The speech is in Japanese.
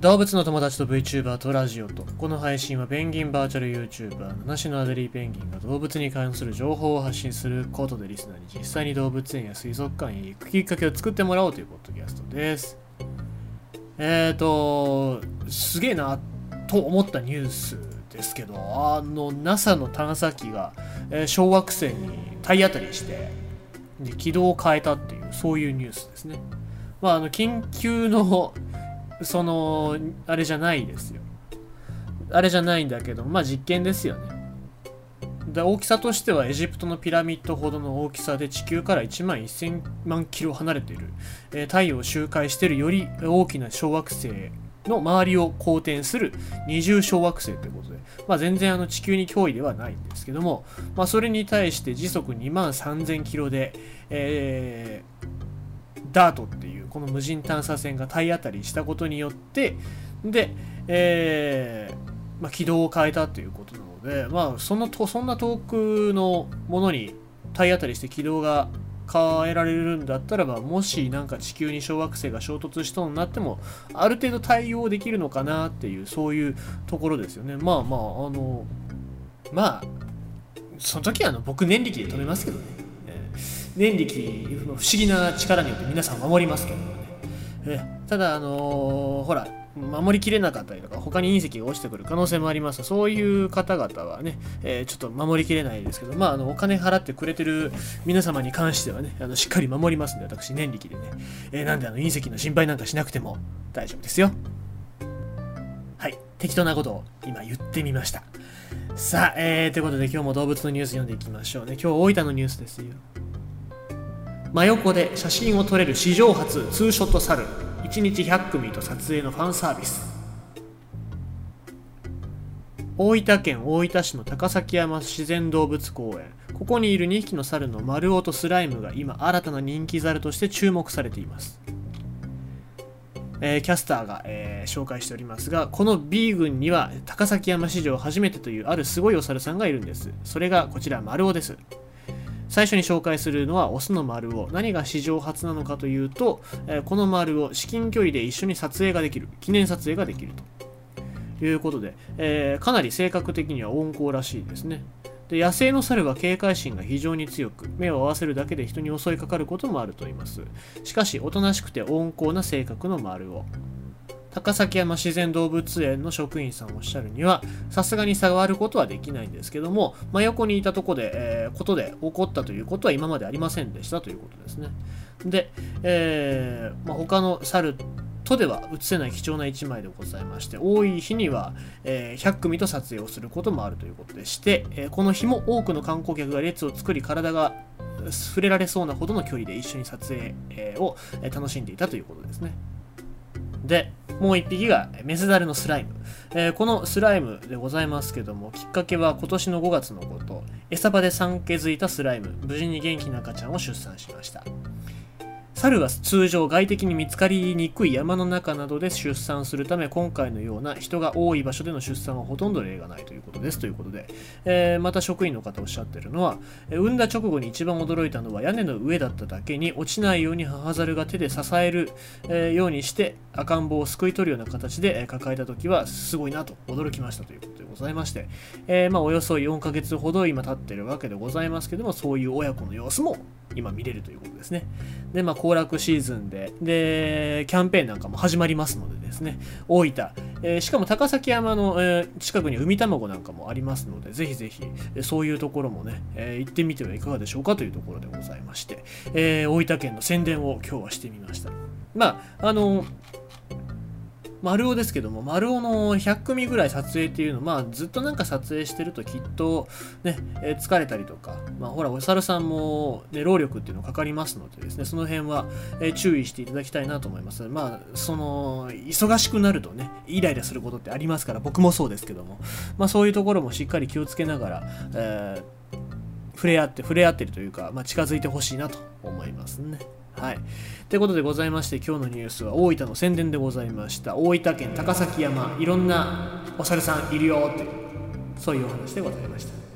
動物の友達と VTuber とラジオと。この配信はペンギンバーチャル YouTuber 七種のアデリーペンギンが動物に関する情報を発信することでリスナーに実際に動物園や水族館へ行くきっかけを作ってもらおうというポッドキャストです。えーとすげえなと思ったニュースですけどあの NASA の探査機が、えー小惑星に体当たりしてで軌道を変えたっていうそういうニュースですね。まああの緊急のそのあれじゃないですよ。あれじゃないんだけどまあ実験ですよね。で大きさとしてはエジプトのピラミッドほどの大きさで地球から1万1000万キロ離れている、えー太陽を周回しているより大きな小惑星の周りを公転する二重小惑星ということで、まあ、全然あの地球に脅威ではないんですけども、まあ、それに対して時速2万3000キロで、えーダートっていうこの無人探査船が体当たりしたことによってで、えーまあ、軌道を変えたということなので、まあ、そのとそんな遠くのものに体当たりして軌道が変えられるんだったらばもしなんか地球に小惑星が衝突しそうになってもある程度対応できるのかなっていうそういうところですよね。まあまああのまあその時はあの僕念力で止めますけどね、念力不思議な力によって皆さん守りますけどもね、えただあのーほら守りきれなかったりとか他に隕石が落ちてくる可能性もあります。そういう方々はね、えーちょっと守りきれないですけどまああのお金払ってくれてる皆様に関してはねあのしっかり守りますんで私念力でね、えーなんであの隕石の心配なんかしなくても大丈夫ですよ。はい。適当なことを今言ってみました。さあ、えー、ということで今日も動物のニュース読んでいきましょうね。今日大分のニュースですよ。真横で写真を撮れる史上初ツーショット猿。1日100組と撮影のファンサービス。大分県大分市の高崎山自然動物公園。ここにいる2匹の猿の丸尾とスライムが今新たな人気猿として注目されています。えーキャスターが、えー紹介しておりますがこの B 群には高崎山史上初めてというあるすごいお猿さんがいるんです。それがこちら丸尾です。最初に紹介するのはオスの丸尾何が史上初なのかというと、えこの丸尾至近距離で一緒に撮影ができる記念撮影ができると。いうことで、えーかなり性格的には温厚らしいですね。で野生の猿は警戒心が非常に強く目を合わせるだけで人に襲いかかることもあると言います。しかしおとなしくて温厚な性格の丸尾高崎山自然動物園の職員さんおっしゃるにはさすがに触ることはできないんですけども真横にいたとこで、えーことで起こったということは今までありませんでしたということですね。で、えーまあ、他の猿とでは映せない貴重な1枚でございまして多い日には、えー100組と撮影をすることもあるということでして、えーこの日も多くの観光客が列を作り体が触れられそうなほどの距離で一緒に撮影を楽しんでいたということですね。でもう一匹がメスダルのスライム、えーこのスライムでございますけどもきっかけは今年の5月のこと。餌場で産気づいたスライム。無事に元気な赤ちゃんを出産しました。猿は通常外敵に見つかりにくい山の中などで出産するため今回のような人が多い場所での出産はほとんど例がないということです。ということで、えーまた職員の方おっしゃってるのは産んだ直後に一番驚いたのは屋根の上だっただけに落ちないように母猿が手で支える、えーようにして赤ん坊をすくい取るような形で抱えた時はすごいなと驚きましたということでございまして、えーまあ、およそ4ヶ月ほど今経ってるわけでございますけどもそういう親子の様子も今見れるということですね。でまあ行楽シーズンででキャンペーンなんかも始まりますのでですね。大分、えーしかも高崎山の、えー近くに海卵なんかもありますのでぜひぜひそういうところもね、えー行ってみてはいかがでしょうかというところでございまして、え大分県の宣伝を今日はしてみました。まああの丸尾ですけども丸尾の100組ぐらい撮影っていうのまあずっとなんか撮影してるときっとね、えー疲れたりとかまあほらお猿さんも、ね、労力っていうのかかりますのでですねその辺は、えー注意していただきたいなと思います。まあその忙しくなるとねイライラすることってありますから僕もそうですけどもまあそういうところもしっかり気をつけながら、えー触れ合って触れ合ってるというか、まあ、近づいてほしいなと思いますね。はい。ということでございまして、今日のニュースは大分の宣伝でございました。大分県高崎山、いろんなお猿さんいるよって、そういうお話でございました。